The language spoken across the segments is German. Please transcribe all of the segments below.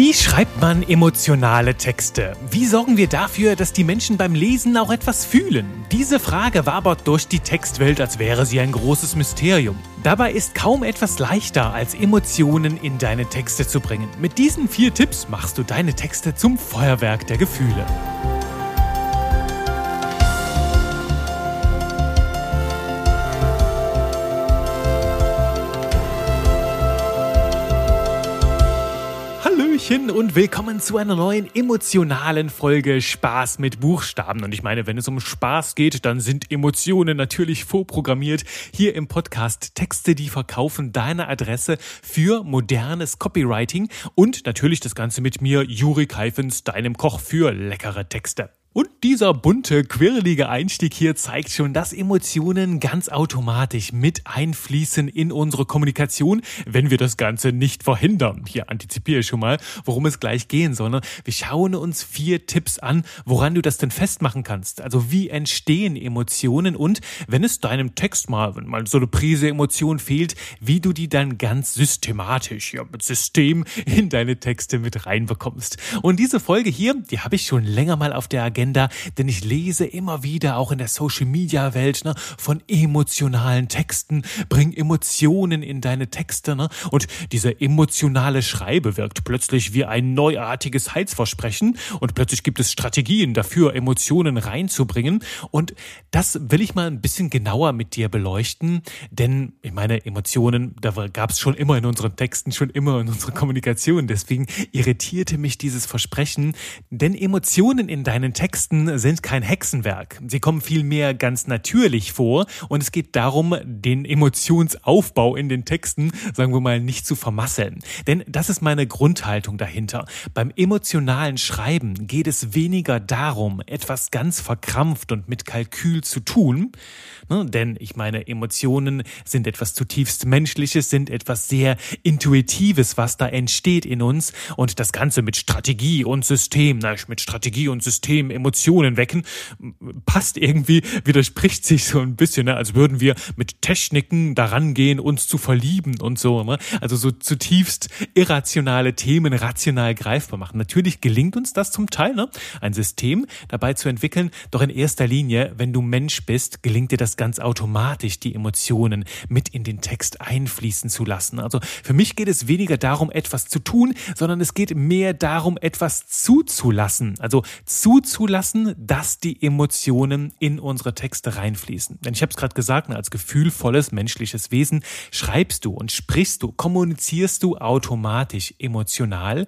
Wie schreibt man emotionale Texte? Wie sorgen wir dafür, dass die Menschen beim Lesen auch etwas fühlen? Diese Frage wabert durch die Textwelt, als wäre sie ein großes Mysterium. Dabei ist kaum etwas leichter, als Emotionen in deine Texte zu bringen. Mit diesen vier Tipps machst du deine Texte zum Feuerwerk der Gefühle. Hallöchen und willkommen zu einer neuen emotionalen Folge Spaß mit Buchstaben. Und ich meine, wenn es um Spaß geht, dann sind Emotionen natürlich vorprogrammiert. Hier im Podcast Texte, die verkaufen deine Adresse für modernes Copywriting und natürlich das Ganze mit mir, Juri Keifens, deinem Koch für leckere Texte. Und dieser bunte, quirlige Einstieg hier zeigt schon, dass Emotionen ganz automatisch mit einfließen in unsere Kommunikation, wenn wir das Ganze nicht verhindern. Hier antizipiere ich schon mal, worum es gleich gehen soll. Ne? Wir schauen uns vier Tipps an, woran du das denn festmachen kannst. Also wie entstehen Emotionen und wenn es deinem Text mal, wenn mal so eine Prise Emotion fehlt, wie du die dann ganz systematisch, ja, mit System in deine Texte mit reinbekommst. Und diese Folge hier, die habe ich schon länger mal auf der Agenda Agenda, denn ich lese immer wieder auch in der Social Media Welt ne, von emotionalen Texten, bring Emotionen in deine Texte ne? und diese emotionale Schreibe wirkt plötzlich wie ein neuartiges Heilsversprechen und plötzlich gibt es Strategien dafür, Emotionen reinzubringen und das will ich mal ein bisschen genauer mit dir beleuchten, denn ich meine Emotionen, da gab es schon immer in unseren Texten, schon immer in unserer Kommunikation, deswegen irritierte mich dieses Versprechen, denn Emotionen in deinen Texten Texten sind kein Hexenwerk. Sie kommen vielmehr ganz natürlich vor und es geht darum, den Emotionsaufbau in den Texten, sagen wir mal, nicht zu vermasseln. Denn das ist meine Grundhaltung dahinter. Beim emotionalen Schreiben geht es weniger darum, etwas ganz verkrampft und mit Kalkül zu tun, ne? denn ich meine, Emotionen sind etwas zutiefst Menschliches, sind etwas sehr Intuitives, was da entsteht in uns und das Ganze mit Strategie und System, na, mit Strategie und System, Emotionen wecken, passt irgendwie, widerspricht sich so ein bisschen, ne? als würden wir mit Techniken daran gehen, uns zu verlieben und so. Ne? Also so zutiefst irrationale Themen rational greifbar machen. Natürlich gelingt uns das zum Teil, ne? ein System dabei zu entwickeln, doch in erster Linie, wenn du Mensch bist, gelingt dir das ganz automatisch, die Emotionen mit in den Text einfließen zu lassen. Also für mich geht es weniger darum, etwas zu tun, sondern es geht mehr darum, etwas zuzulassen. Also zuzulassen, zulassen, dass die Emotionen in unsere Texte reinfließen. Denn ich habe es gerade gesagt, ne, als gefühlvolles menschliches Wesen schreibst du und sprichst du, kommunizierst du automatisch emotional.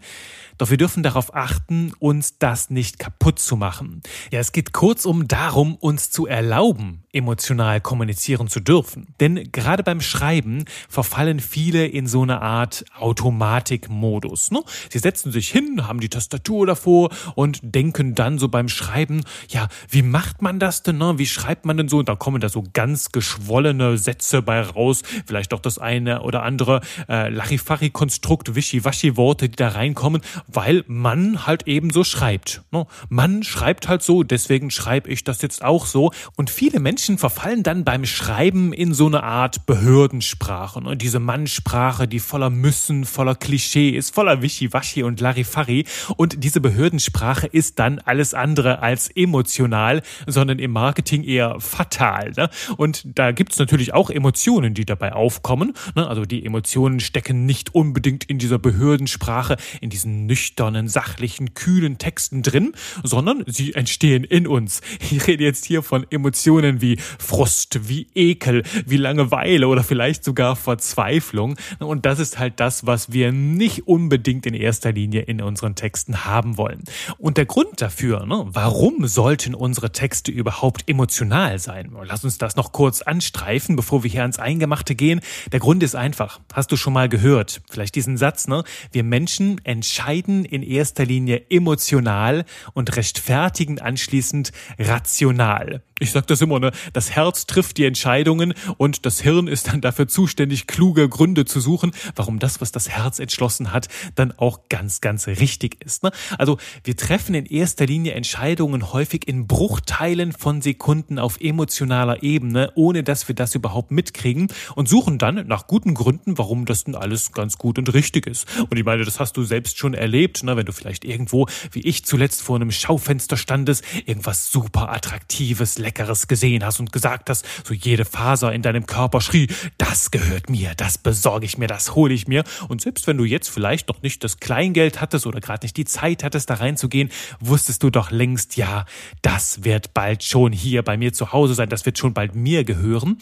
Doch wir dürfen darauf achten, uns das nicht kaputt zu machen. Ja, es geht kurzum darum, uns zu erlauben, emotional kommunizieren zu dürfen. Denn gerade beim Schreiben verfallen viele in so eine Art Automatikmodus. Ne? Sie setzen sich hin, haben die Tastatur davor und denken dann so beim Schreiben, ja, wie macht man das denn? Ne? Wie schreibt man denn so? Und da kommen da so ganz geschwollene Sätze bei raus, vielleicht auch das eine oder andere äh, Larifari-Konstrukt, Wischiwaschi-Worte, die da reinkommen weil man halt eben so schreibt. Ne? Man schreibt halt so, deswegen schreibe ich das jetzt auch so. Und viele Menschen verfallen dann beim Schreiben in so eine Art Behördensprache. Ne? Diese Mannsprache, die voller Müssen, voller Klischee ist, voller Wischiwaschi und Larifari. Und diese Behördensprache ist dann alles andere als emotional, sondern im Marketing eher fatal. Ne? Und da gibt's natürlich auch Emotionen, die dabei aufkommen. Also die Emotionen stecken nicht unbedingt in dieser Behördensprache, in diesen nüchternen, sachlichen, kühlen Texten drin, sondern sie entstehen in uns. Ich rede jetzt hier von Emotionen wie Frust, wie Ekel, wie Langeweile oder vielleicht sogar Verzweiflung. Und das ist halt das, was wir nicht unbedingt in erster Linie in unseren Texten haben wollen. Und der Grund dafür, ne, warum sollten unsere Texte überhaupt emotional sein? Lass uns das noch kurz anstreifen, bevor wir hier ans Eingemachte gehen. Der Grund ist einfach. Hast du schon mal gehört? Vielleicht diesen Satz, ne? Wir Menschen entscheiden in erster Linie emotional und rechtfertigen anschließend rational. Ich sag das immer, ne? Das Herz trifft die Entscheidungen und das Hirn ist dann dafür zuständig, kluge Gründe zu suchen, warum das, was das Herz entschlossen hat, dann auch ganz, ganz richtig ist. Ne? Also wir treffen in erster Linie Entscheidungen häufig in Bruchteilen von Sekunden auf emotionaler Ebene, ohne dass wir das überhaupt mitkriegen und suchen dann nach guten Gründen, warum das denn alles ganz gut und richtig ist. Und ich meine, das hast du selbst schon erlebt, ne? wenn du vielleicht irgendwo, wie ich zuletzt vor einem Schaufenster standest, irgendwas super attraktives, leckeres gesehen hast und gesagt hast, so jede Faser in deinem Körper schrie, das gehört mir, das besorge ich mir, das hole ich mir. Und selbst wenn du jetzt vielleicht noch nicht das Kleingeld hattest oder gerade nicht die Zeit hattest, da reinzugehen, wusstest du doch längst, ja, das wird bald schon hier bei mir zu Hause sein, das wird schon bald mir gehören.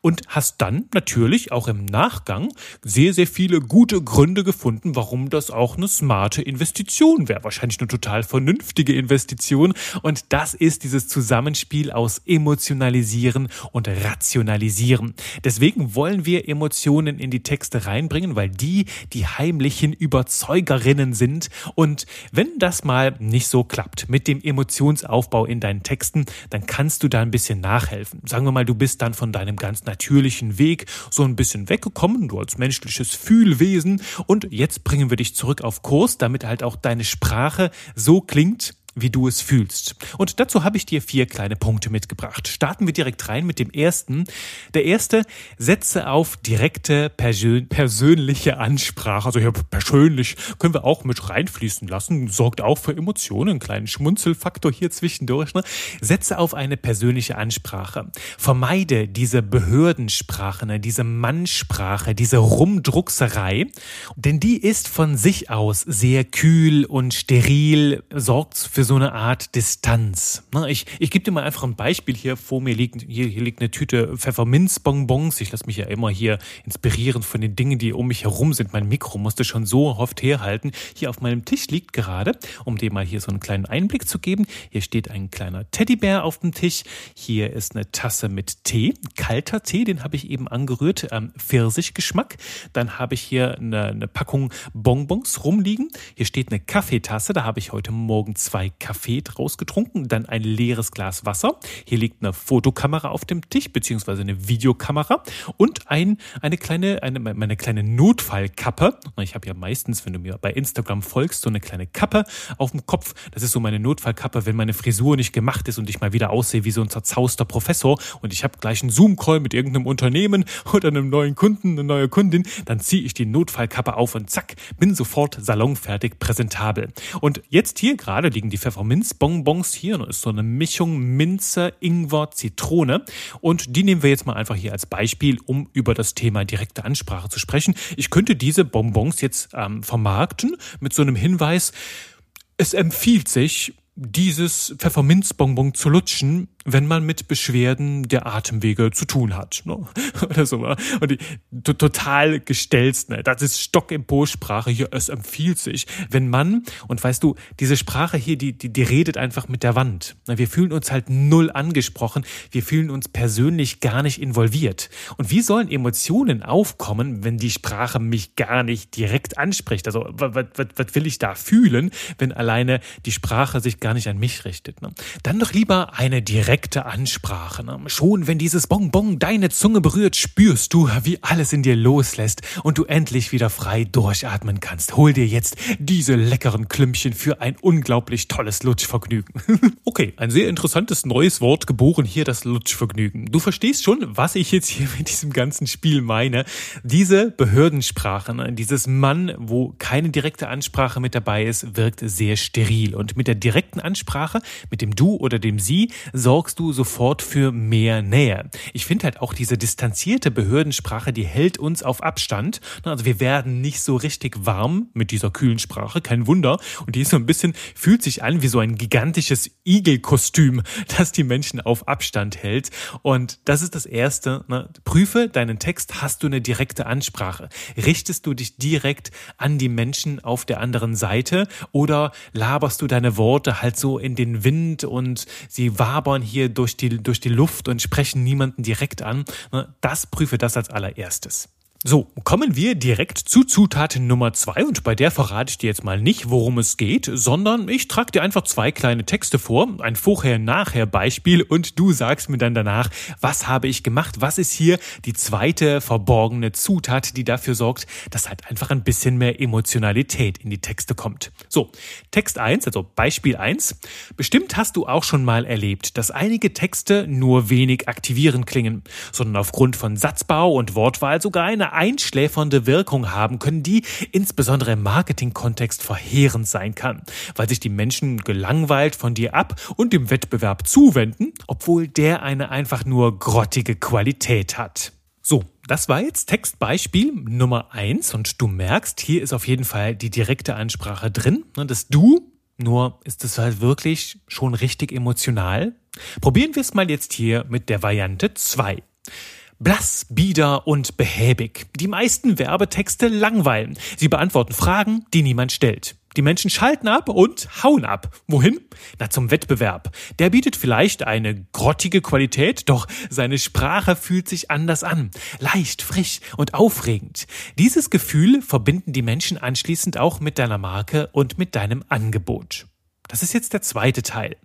Und hast dann natürlich auch im Nachgang sehr, sehr viele gute Gründe gefunden, warum das auch eine smarte Investition wäre. Wahrscheinlich eine total vernünftige Investition. Und das ist dieses Zusammenspiel aus Emotionalisieren und Rationalisieren. Deswegen wollen wir Emotionen in die Texte reinbringen, weil die die heimlichen Überzeugerinnen sind. Und wenn das mal nicht so klappt mit dem Emotionsaufbau in deinen Texten, dann kannst du da ein bisschen nachhelfen. Sagen wir mal, du bist dann von deinem ganz natürlichen Weg so ein bisschen weggekommen, du als menschliches Fühlwesen. Und jetzt bringen wir dich zurück auf Kurs, damit halt auch deine Sprache so klingt, wie du es fühlst. Und dazu habe ich dir vier kleine Punkte mitgebracht. Starten wir direkt rein mit dem ersten. Der erste, setze auf direkte persön persönliche Ansprache. Also hier persönlich können wir auch mit reinfließen lassen. Sorgt auch für Emotionen, einen kleinen Schmunzelfaktor hier zwischendurch. Ne? Setze auf eine persönliche Ansprache. Vermeide diese Behördensprache, ne? diese Mannsprache, diese Rumdruckserei. Denn die ist von sich aus sehr kühl und steril, sorgt für für so eine Art Distanz. Ich, ich gebe dir mal einfach ein Beispiel hier. Vor mir liegt, hier, hier liegt eine Tüte Pfefferminzbonbons. Ich lasse mich ja immer hier inspirieren von den Dingen, die um mich herum sind. Mein Mikro musste schon so oft herhalten. Hier auf meinem Tisch liegt gerade, um dir mal hier so einen kleinen Einblick zu geben. Hier steht ein kleiner Teddybär auf dem Tisch. Hier ist eine Tasse mit Tee, kalter Tee, den habe ich eben angerührt, ähm, Pfirsichgeschmack. Dann habe ich hier eine, eine Packung Bonbons rumliegen. Hier steht eine Kaffeetasse, da habe ich heute Morgen zwei Kaffee draus getrunken, dann ein leeres Glas Wasser. Hier liegt eine Fotokamera auf dem Tisch, beziehungsweise eine Videokamera und ein, eine kleine, eine, meine kleine Notfallkappe. Ich habe ja meistens, wenn du mir bei Instagram folgst, so eine kleine Kappe auf dem Kopf. Das ist so meine Notfallkappe, wenn meine Frisur nicht gemacht ist und ich mal wieder aussehe wie so ein zerzauster Professor und ich habe gleich einen Zoom-Call mit irgendeinem Unternehmen oder einem neuen Kunden, eine neue Kundin, dann ziehe ich die Notfallkappe auf und zack, bin sofort salonfertig präsentabel. Und jetzt hier gerade liegen die Pfefferminzbonbons hier. Das ist so eine Mischung Minze, Ingwer, Zitrone. Und die nehmen wir jetzt mal einfach hier als Beispiel, um über das Thema direkte Ansprache zu sprechen. Ich könnte diese Bonbons jetzt ähm, vermarkten mit so einem Hinweis, es empfiehlt sich, dieses Pfefferminzbonbon zu lutschen, wenn man mit Beschwerden der Atemwege zu tun hat. Ne? Oder so. Und die, total gestelzt. Ne? Das ist Stock im Po-Sprache hier. Es empfiehlt sich, wenn man, und weißt du, diese Sprache hier, die, die, die redet einfach mit der Wand. Wir fühlen uns halt null angesprochen. Wir fühlen uns persönlich gar nicht involviert. Und wie sollen Emotionen aufkommen, wenn die Sprache mich gar nicht direkt anspricht? Also, was will ich da fühlen, wenn alleine die Sprache sich gar nicht an mich richtet? Ne? Dann doch lieber eine direkte direkte Ansprache. Ne? Schon wenn dieses Bonbon deine Zunge berührt, spürst du, wie alles in dir loslässt und du endlich wieder frei durchatmen kannst. Hol dir jetzt diese leckeren Klümpchen für ein unglaublich tolles Lutschvergnügen. okay, ein sehr interessantes neues Wort geboren hier, das Lutschvergnügen. Du verstehst schon, was ich jetzt hier mit diesem ganzen Spiel meine. Diese Behördensprache, ne? dieses Mann, wo keine direkte Ansprache mit dabei ist, wirkt sehr steril. Und mit der direkten Ansprache, mit dem Du oder dem Sie, sorgt sorgst du sofort für mehr Nähe. Ich finde halt auch diese distanzierte Behördensprache, die hält uns auf Abstand. Also wir werden nicht so richtig warm mit dieser kühlen Sprache, kein Wunder. Und die ist so ein bisschen, fühlt sich an wie so ein gigantisches Igelkostüm, das die Menschen auf Abstand hält. Und das ist das Erste. Ne? Prüfe deinen Text, hast du eine direkte Ansprache? Richtest du dich direkt an die Menschen auf der anderen Seite oder laberst du deine Worte halt so in den Wind und sie wabern hier durch die, durch die Luft und sprechen niemanden direkt an. Ne, das prüfe das als allererstes. So, kommen wir direkt zu Zutat Nummer zwei und bei der verrate ich dir jetzt mal nicht, worum es geht, sondern ich trage dir einfach zwei kleine Texte vor, ein Vorher-Nachher-Beispiel und du sagst mir dann danach, was habe ich gemacht, was ist hier die zweite verborgene Zutat, die dafür sorgt, dass halt einfach ein bisschen mehr Emotionalität in die Texte kommt. So, Text eins, also Beispiel eins. Bestimmt hast du auch schon mal erlebt, dass einige Texte nur wenig aktivierend klingen, sondern aufgrund von Satzbau und Wortwahl sogar eine einschläfernde Wirkung haben können, die insbesondere im Marketing-Kontext verheerend sein kann, weil sich die Menschen gelangweilt von dir ab und dem Wettbewerb zuwenden, obwohl der eine einfach nur grottige Qualität hat. So, das war jetzt Textbeispiel Nummer eins und du merkst, hier ist auf jeden Fall die direkte Ansprache drin. Das Du, nur ist es halt wirklich schon richtig emotional. Probieren wir es mal jetzt hier mit der Variante zwei. Blass, bieder und behäbig. Die meisten Werbetexte langweilen. Sie beantworten Fragen, die niemand stellt. Die Menschen schalten ab und hauen ab. Wohin? Na, zum Wettbewerb. Der bietet vielleicht eine grottige Qualität, doch seine Sprache fühlt sich anders an. Leicht, frisch und aufregend. Dieses Gefühl verbinden die Menschen anschließend auch mit deiner Marke und mit deinem Angebot. Das ist jetzt der zweite Teil.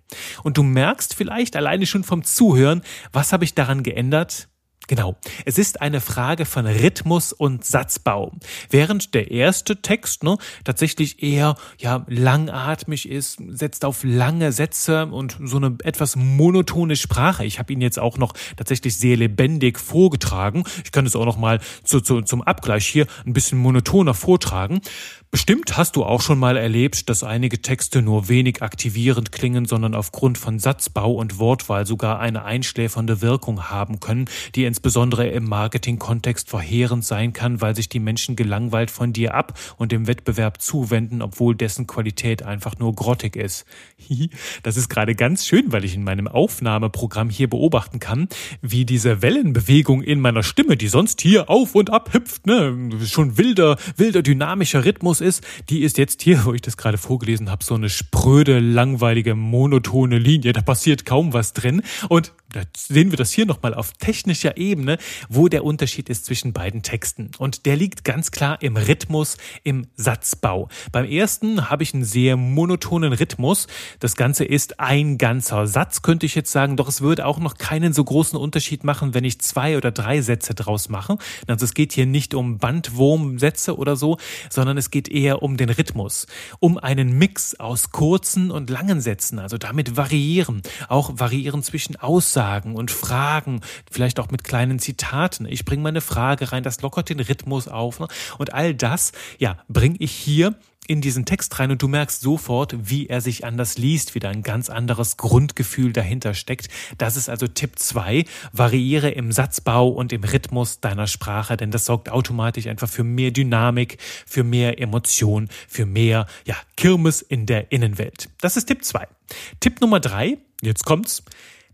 Und du merkst vielleicht alleine schon vom Zuhören, was habe ich daran geändert? Genau. Es ist eine Frage von Rhythmus und Satzbau. Während der erste Text ne, tatsächlich eher ja, langatmig ist, setzt auf lange Sätze und so eine etwas monotone Sprache. Ich habe ihn jetzt auch noch tatsächlich sehr lebendig vorgetragen. Ich kann es auch noch mal zu, zu, zum Abgleich hier ein bisschen monotoner vortragen. Bestimmt hast du auch schon mal erlebt, dass einige Texte nur wenig aktivierend klingen, sondern aufgrund von Satzbau und Wortwahl sogar eine einschläfernde Wirkung haben können, die insbesondere im Marketing-Kontext verheerend sein kann, weil sich die Menschen gelangweilt von dir ab und dem Wettbewerb zuwenden, obwohl dessen Qualität einfach nur grottig ist. Das ist gerade ganz schön, weil ich in meinem Aufnahmeprogramm hier beobachten kann, wie diese Wellenbewegung in meiner Stimme, die sonst hier auf und ab hüpft, ne, schon wilder, wilder dynamischer Rhythmus Rhythmus ist, die ist jetzt hier, wo ich das gerade vorgelesen habe, so eine spröde, langweilige, monotone Linie. Da passiert kaum was drin. Und da sehen wir das hier nochmal auf technischer Ebene, wo der Unterschied ist zwischen beiden Texten. Und der liegt ganz klar im Rhythmus, im Satzbau. Beim ersten habe ich einen sehr monotonen Rhythmus. Das Ganze ist ein ganzer Satz, könnte ich jetzt sagen. Doch es würde auch noch keinen so großen Unterschied machen, wenn ich zwei oder drei Sätze draus mache. Also es geht hier nicht um Bandwurmsätze oder so, sondern es geht eher um den Rhythmus. Um einen Mix aus kurzen und langen Sätzen. Also damit variieren. Auch variieren zwischen Aussagen Aussagen und Fragen, vielleicht auch mit kleinen Zitaten. Ich bringe meine Frage rein, das lockert den Rhythmus auf. Ne? Und all das, ja, bringe ich hier in diesen Text rein und du merkst sofort, wie er sich anders liest, wie da ein ganz anderes Grundgefühl dahinter steckt. Das ist also Tipp zwei: Variiere im Satzbau und im Rhythmus deiner Sprache, denn das sorgt automatisch einfach für mehr Dynamik, für mehr Emotion, für mehr, ja, Kirmes in der Innenwelt. Das ist Tipp zwei. Tipp Nummer drei: jetzt kommt's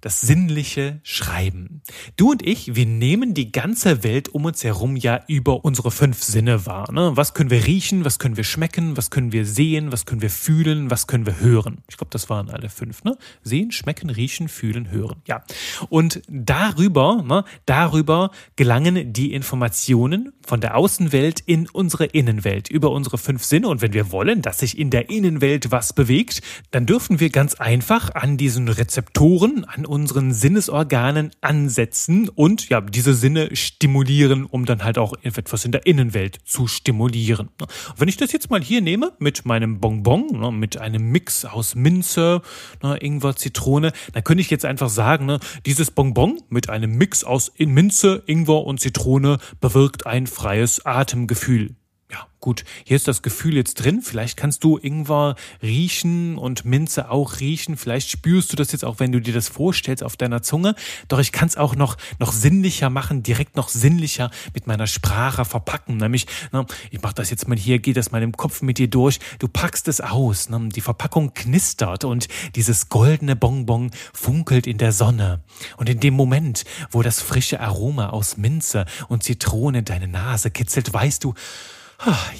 das sinnliche Schreiben. Du und ich, wir nehmen die ganze Welt um uns herum ja über unsere fünf Sinne wahr. Ne? Was können wir riechen, was können wir schmecken, was können wir sehen, was können wir fühlen, was können wir hören. Ich glaube, das waren alle fünf. Ne? Sehen, schmecken, riechen, fühlen, hören. Ja. Und darüber, ne, darüber gelangen die Informationen von der Außenwelt in unsere Innenwelt, über unsere fünf Sinne. Und wenn wir wollen, dass sich in der Innenwelt was bewegt, dann dürfen wir ganz einfach an diesen Rezeptoren, an unseren Sinnesorganen ansetzen und ja, diese Sinne stimulieren, um dann halt auch etwas in der Innenwelt zu stimulieren. Wenn ich das jetzt mal hier nehme mit meinem Bonbon, ne, mit einem Mix aus Minze, ne, Ingwer, Zitrone, dann könnte ich jetzt einfach sagen, ne, dieses Bonbon mit einem Mix aus Minze, Ingwer und Zitrone bewirkt ein freies Atemgefühl. Ja, gut, hier ist das Gefühl jetzt drin. Vielleicht kannst du Ingwer riechen und Minze auch riechen. Vielleicht spürst du das jetzt auch, wenn du dir das vorstellst auf deiner Zunge. Doch ich kann es auch noch, noch sinnlicher machen, direkt noch sinnlicher mit meiner Sprache verpacken. Nämlich, na, ich mache das jetzt mal hier, gehe das mal im Kopf mit dir durch. Du packst es aus. Na, die Verpackung knistert und dieses goldene Bonbon funkelt in der Sonne. Und in dem Moment, wo das frische Aroma aus Minze und Zitrone deine Nase kitzelt, weißt du,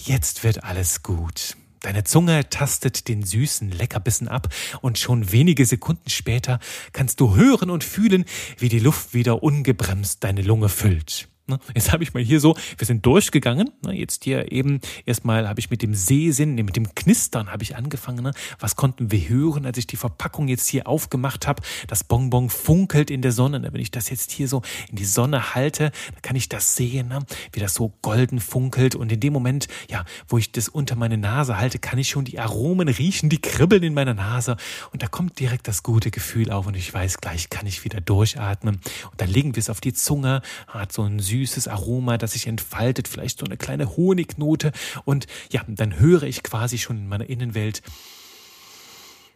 Jetzt wird alles gut. Deine Zunge tastet den süßen Leckerbissen ab und schon wenige Sekunden später kannst du hören und fühlen, wie die Luft wieder ungebremst deine Lunge füllt. Ne? Jetzt habe ich mal hier so, wir sind durchgegangen. Ne? Jetzt hier eben erstmal habe ich mit dem Sehsinn, mit dem Knistern habe ich angefangen. Ne? Was konnten wir hören, als ich die Verpackung jetzt hier aufgemacht habe? Das Bonbon funkelt in der Sonne. Wenn ich das jetzt hier so in die Sonne halte, dann kann ich das sehen, wie das so golden funkelt. Und in dem Moment, ja, wo ich das unter meine Nase halte, kann ich schon die Aromen riechen, die kribbeln in meiner Nase. Und da kommt direkt das gute Gefühl auf und ich weiß, gleich kann ich wieder durchatmen. Und dann legen wir es auf die Zunge, hat so ein süßes Aroma, das sich entfaltet, vielleicht so eine kleine Honignote. Und ja, dann höre ich quasi schon in meiner Innenwelt,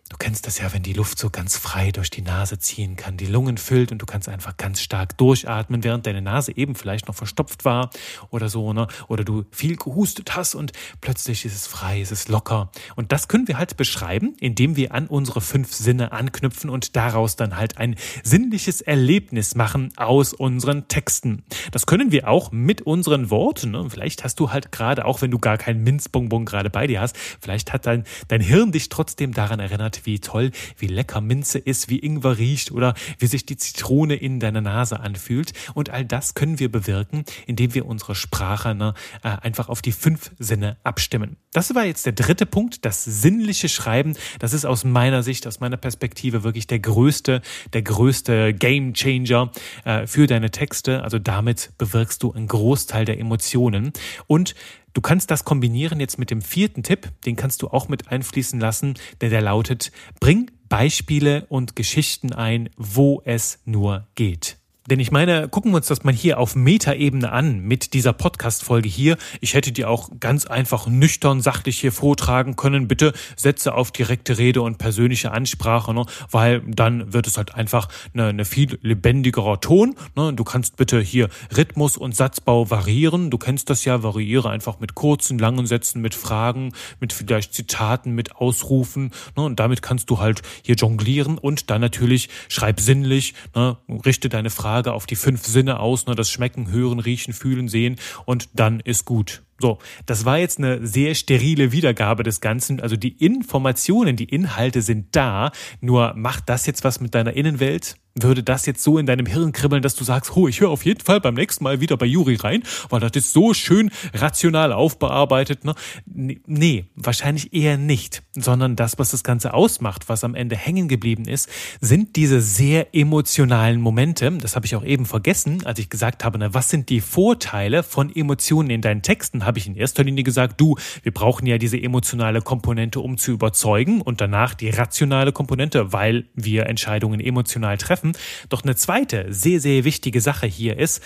Du kennst das ja, wenn die Luft so ganz frei durch die Nase ziehen kann, die Lungen füllt und du kannst einfach ganz stark durchatmen, während deine Nase eben vielleicht noch verstopft war oder so, ne? Oder du viel gehustet hast und plötzlich ist es frei, ist es locker. Und das können wir halt beschreiben, indem wir an unsere fünf Sinne anknüpfen und daraus dann halt ein sinnliches Erlebnis machen aus unseren Texten. Das können wir auch mit unseren Worten. Ne? Vielleicht hast du halt gerade, auch wenn du gar keinen Minzbonbon gerade bei dir hast, vielleicht hat dein, dein Hirn dich trotzdem daran erinnert, wie toll, wie lecker Minze ist, wie Ingwer riecht oder wie sich die Zitrone in deiner Nase anfühlt. Und all das können wir bewirken, indem wir unsere Sprache ne, äh, einfach auf die fünf Sinne abstimmen. Das war jetzt der dritte Punkt, das sinnliche Schreiben. Das ist aus meiner Sicht, aus meiner Perspektive wirklich der größte, der größte Game Changer äh, für deine Texte. Also damit bewirkst du einen Großteil der Emotionen. Und Du kannst das kombinieren jetzt mit dem vierten Tipp, den kannst du auch mit einfließen lassen, denn der lautet, bring Beispiele und Geschichten ein, wo es nur geht. Denn ich meine, gucken wir uns das mal hier auf Metaebene an mit dieser Podcast-Folge hier. Ich hätte die auch ganz einfach nüchtern, sachlich hier vortragen können. Bitte setze auf direkte Rede und persönliche Ansprache, ne? weil dann wird es halt einfach eine viel lebendigerer Ton. Ne? Du kannst bitte hier Rhythmus und Satzbau variieren. Du kennst das ja, variiere einfach mit kurzen, langen Sätzen, mit Fragen, mit vielleicht Zitaten, mit Ausrufen. Ne? Und damit kannst du halt hier jonglieren und dann natürlich schreib sinnlich, ne? richte deine Frage Frage auf die fünf Sinne aus, ne, das Schmecken, Hören, Riechen, Fühlen, Sehen und dann ist gut. So, das war jetzt eine sehr sterile Wiedergabe des Ganzen. Also die Informationen, die Inhalte sind da, nur macht das jetzt was mit deiner Innenwelt? Würde das jetzt so in deinem Hirn kribbeln, dass du sagst, oh, ich höre auf jeden Fall beim nächsten Mal wieder bei Juri rein, weil das ist so schön rational aufbearbeitet. Ne? Nee, wahrscheinlich eher nicht, sondern das, was das Ganze ausmacht, was am Ende hängen geblieben ist, sind diese sehr emotionalen Momente. Das habe ich auch eben vergessen, als ich gesagt habe, na, was sind die Vorteile von Emotionen in deinen Texten, habe ich in erster Linie gesagt, du, wir brauchen ja diese emotionale Komponente, um zu überzeugen und danach die rationale Komponente, weil wir Entscheidungen emotional treffen. Doch eine zweite sehr, sehr wichtige Sache hier ist,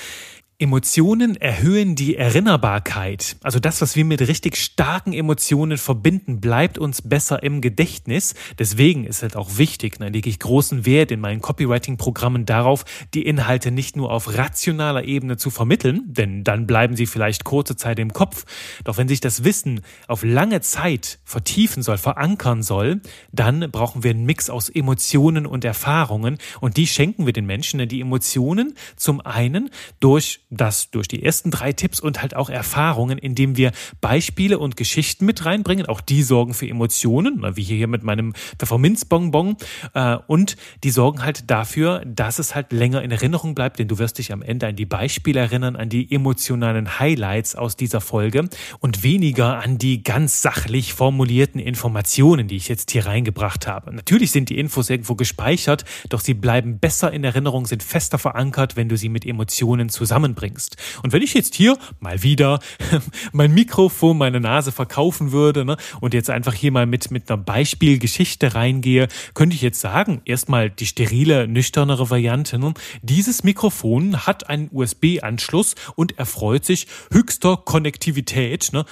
Emotionen erhöhen die Erinnerbarkeit. Also das, was wir mit richtig starken Emotionen verbinden, bleibt uns besser im Gedächtnis. Deswegen ist es auch wichtig, da lege ich großen Wert in meinen Copywriting-Programmen darauf, die Inhalte nicht nur auf rationaler Ebene zu vermitteln, denn dann bleiben sie vielleicht kurze Zeit im Kopf. Doch wenn sich das Wissen auf lange Zeit vertiefen soll, verankern soll, dann brauchen wir einen Mix aus Emotionen und Erfahrungen und die schenken wir den Menschen. Denn die Emotionen zum einen durch das durch die ersten drei Tipps und halt auch Erfahrungen, indem wir Beispiele und Geschichten mit reinbringen. Auch die sorgen für Emotionen, wie hier mit meinem Pfefferminzbonbon. Äh, und die sorgen halt dafür, dass es halt länger in Erinnerung bleibt, denn du wirst dich am Ende an die Beispiele erinnern, an die emotionalen Highlights aus dieser Folge und weniger an die ganz sachlich formulierten Informationen, die ich jetzt hier reingebracht habe. Natürlich sind die Infos irgendwo gespeichert, doch sie bleiben besser in Erinnerung, sind fester verankert, wenn du sie mit Emotionen zusammenbringst bringst. Und wenn ich jetzt hier mal wieder mein Mikrofon, meine Nase verkaufen würde ne, und jetzt einfach hier mal mit, mit einer Beispielgeschichte reingehe, könnte ich jetzt sagen, erstmal die sterile, nüchternere Variante. Ne, dieses Mikrofon hat einen USB-Anschluss und erfreut sich höchster Konnektivität. Ne,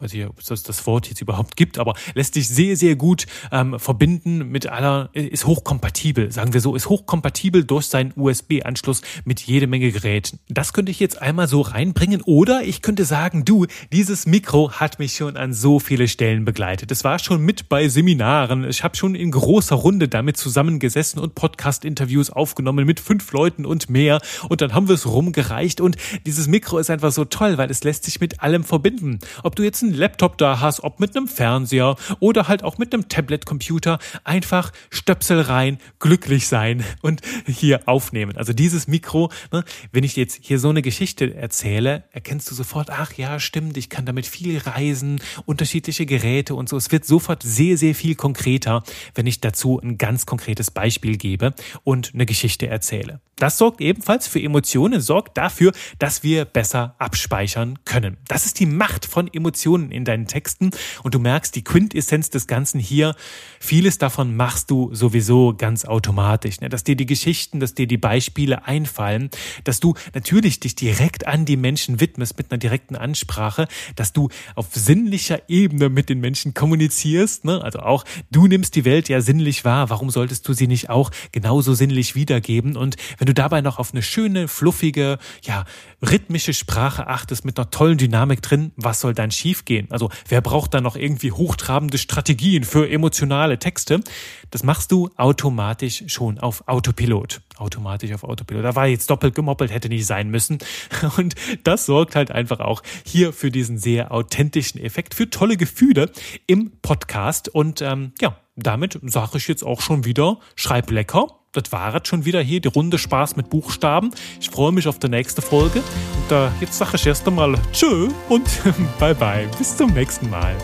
weiß ich, ob es das Wort jetzt überhaupt gibt, aber lässt sich sehr, sehr gut ähm, verbinden mit aller, ist hochkompatibel, sagen wir so, ist hochkompatibel durch seinen USB-Anschluss mit jede Menge Geräten. Das könnte ich jetzt einmal so reinbringen oder ich könnte sagen, du, dieses Mikro hat mich schon an so viele Stellen begleitet. Es war schon mit bei Seminaren, ich habe schon in großer Runde damit zusammengesessen und Podcast-Interviews aufgenommen mit fünf Leuten und mehr und dann haben wir es rumgereicht und dieses Mikro ist einfach so toll, weil es lässt sich mit allem verbinden. Ob du jetzt einen Laptop da hast, ob mit einem Fernseher oder halt auch mit einem Tablet-Computer, einfach Stöpsel rein, glücklich sein und hier aufnehmen. Also dieses Mikro, ne, wenn ich jetzt hier so eine Geschichte erzähle, erkennst du sofort, ach ja, stimmt, ich kann damit viel reisen, unterschiedliche Geräte und so. Es wird sofort sehr, sehr viel konkreter, wenn ich dazu ein ganz konkretes Beispiel gebe und eine Geschichte erzähle. Das sorgt ebenfalls für Emotionen, sorgt dafür, dass wir besser abspeichern können. Das ist die Macht von Emotionen in deinen Texten und du merkst die Quintessenz des Ganzen hier. Vieles davon machst du sowieso ganz automatisch, ne? dass dir die Geschichten, dass dir die Beispiele einfallen, dass du natürlich dich direkt an die Menschen widmest mit einer direkten Ansprache, dass du auf sinnlicher Ebene mit den Menschen kommunizierst. Ne? Also auch du nimmst die Welt ja sinnlich wahr. Warum solltest du sie nicht auch genauso sinnlich wiedergeben? Und wenn wenn du dabei noch auf eine schöne, fluffige, ja, rhythmische Sprache achtest mit einer tollen Dynamik drin, was soll dann schiefgehen? Also wer braucht da noch irgendwie hochtrabende Strategien für emotionale Texte? Das machst du automatisch schon auf Autopilot. Automatisch auf Autopilot. Da war jetzt doppelt gemoppelt, hätte nicht sein müssen. Und das sorgt halt einfach auch hier für diesen sehr authentischen Effekt, für tolle Gefühle im Podcast. Und ähm, ja, damit sage ich jetzt auch schon wieder, schreib lecker das war es schon wieder hier, die Runde Spaß mit Buchstaben. Ich freue mich auf die nächste Folge. Und äh, jetzt sage ich erst einmal Tschö und bye bye. Bis zum nächsten Mal.